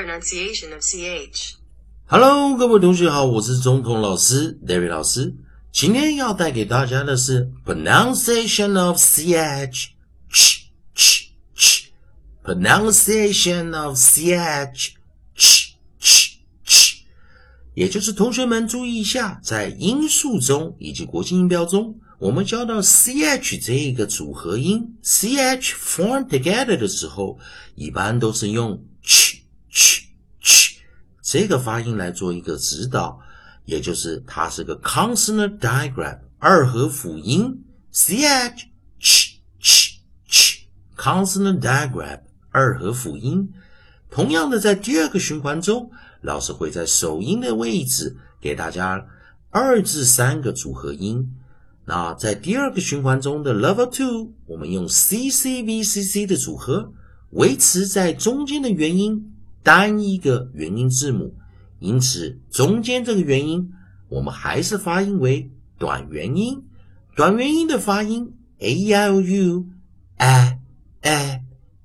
pronunciation of ch. Hello，各位同学好，我是中统老师 David 老师。今天要带给大家的是 pronunciation of ch ch ch ch pronunciation of ch ch ch ch，也就是同学们注意一下，在音素中以及国际音标中，我们教到 ch 这一个组合音 ch form together 的时候，一般都是用 ch ch ch 这个发音来做一个指导，也就是它是个 consonant diagram 二合辅音 ch ch ch ch consonant diagram 二合辅音。同样的，在第二个循环中，老师会在首音的位置给大家二至三个组合音。那在第二个循环中的 Level Two，我们用 C C V C C 的组合，维持在中间的元音单一个元音字母，因此中间这个元音我们还是发音为短元音。短元音的发音 A I O U A A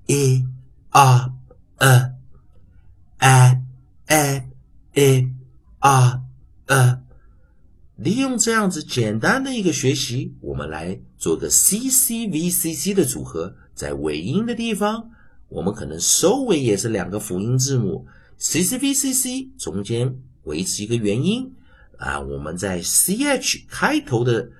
E R A A A E R A。利用这样子简单的一个学习，我们来做个 C C V C C 的组合。在尾音的地方，我们可能收尾也是两个辅音字母 C C V C C，中间维持一个元音啊。我们在 C H 开头的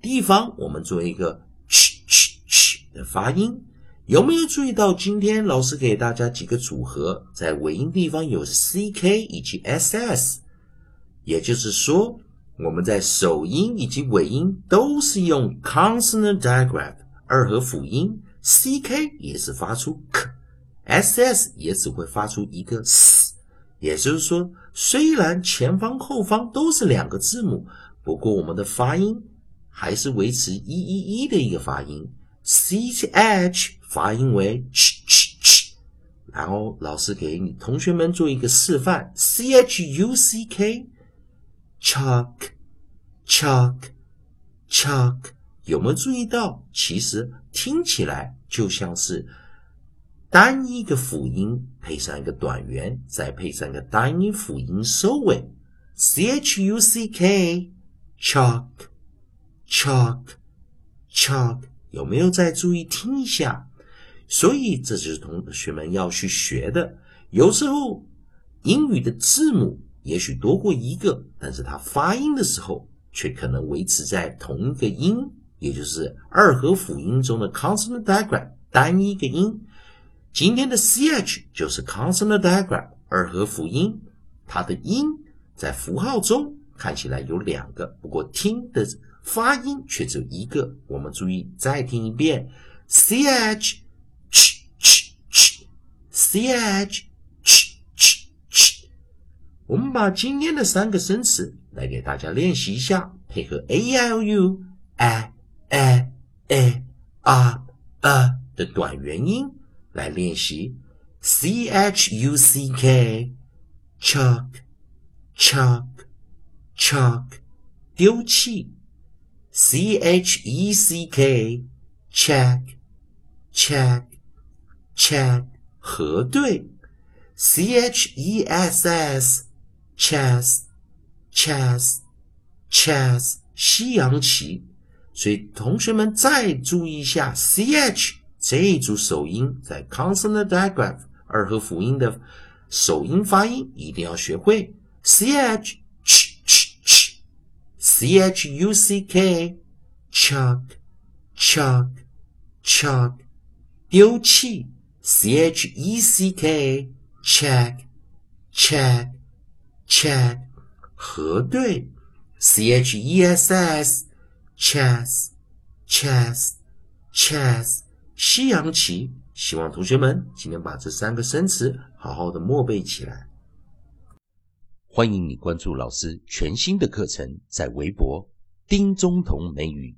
地方，我们做一个 ch ch ch 的发音。有没有注意到今天老师给大家几个组合，在尾音地方有 C K 以及 S S，也就是说。我们在首音以及尾音都是用 consonant digraph 二合辅音，ck 也是发出 k，ss 也只会发出一个 s。也就是说，虽然前方后方都是两个字母，不过我们的发音还是维持一一一的一个发音。ch 发音为 ch ch ch，然后老师给你同学们做一个示范：C H U C K，Chuck，Chuck，Chuck 有没有注意到？其实听起来就像是单一个辅音配上一个短元，再配上一个单音辅音收尾。C H U C K, chalk, chalk, chalk，有没有再注意听一下？所以这就是同学们要去学的。有时候英语的字母。也许多过一个，但是它发音的时候却可能维持在同一个音，也就是二合辅音中的 consonant diagram 单一个音。今天的 ch 就是 consonant diagram 二合辅音，它的音在符号中看起来有两个，不过听的发音却只有一个。我们注意再听一遍，ch ch ch ch ch ch。我们把今天的三个生词来给大家练习一下，配合 a i o u a a a r a 的短元音来练习 c h u c k chuck chuck chuck 丢弃 c h e c k check check check 核对 c h e s s Chess, chess, chess，西洋棋。所以同学们再注意一下，ch 这一组首音在 consonant digraph 二合辅音的首音发音一定要学会。ch ch ch ch, c h u c k, chuck, chuck, chuck，丢弃。c h e c k, check, check。check 核对，c chess，chess，chess，西洋棋。希望同学们今天把这三个生词好好的默背起来。欢迎你关注老师全新的课程，在微博丁中同美语。